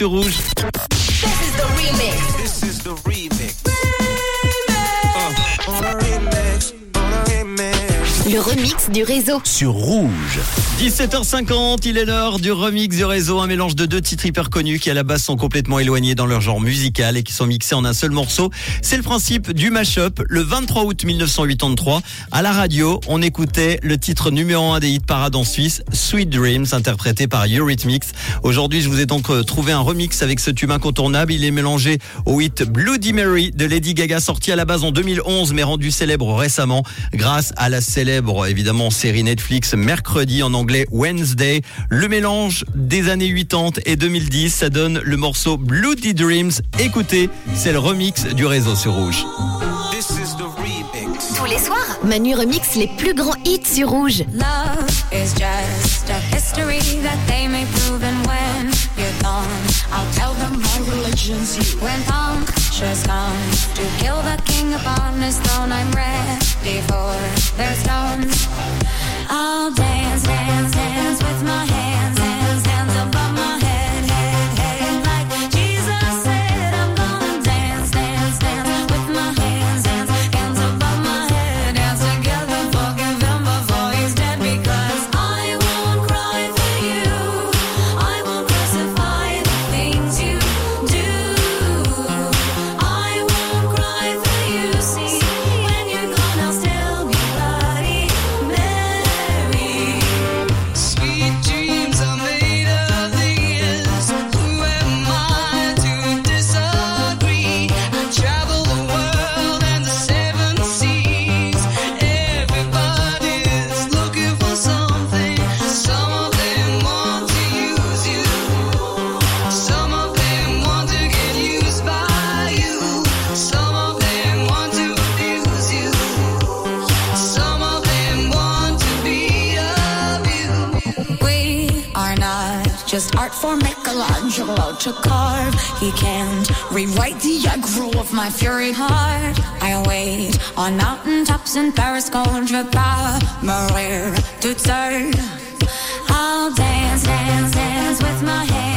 sur rouge. This is the remix. This is the remix. Le remix du réseau. Sur rouge. 17h50, il est l'heure du remix du réseau, un mélange de deux titres hyper connus qui à la base sont complètement éloignés dans leur genre musical et qui sont mixés en un seul morceau. C'est le principe du mashup. Le 23 août 1983, à la radio, on écoutait le titre numéro 1 des hit parades en Suisse, Sweet Dreams, interprété par Eurythmics. Aujourd'hui, je vous ai donc euh, trouvé un remix avec ce tube incontournable. Il est mélangé au hit Bloody Mary de Lady Gaga, sorti à la base en 2011, mais rendu célèbre récemment grâce à la célèbre, évidemment, série Netflix Mercredi en anglais Wednesday. Le mélange des années 80 et 2010, ça donne le morceau Bloody Dreams. Écoutez, c'est le remix du réseau sur Rouge. This is the remix. Tous les soirs, Manu remix les plus grands hits sur rouge. Love is just a history that they may prove, and when you're gone, I'll tell them my religion's you. When punctures come to kill the king upon his throne, I'm ready for just art for Michelangelo to carve. He can't rewrite the aggro of my fury heart. I wait on mountaintops in Paris, mourir toute seule. I'll dance, dance, dance with my.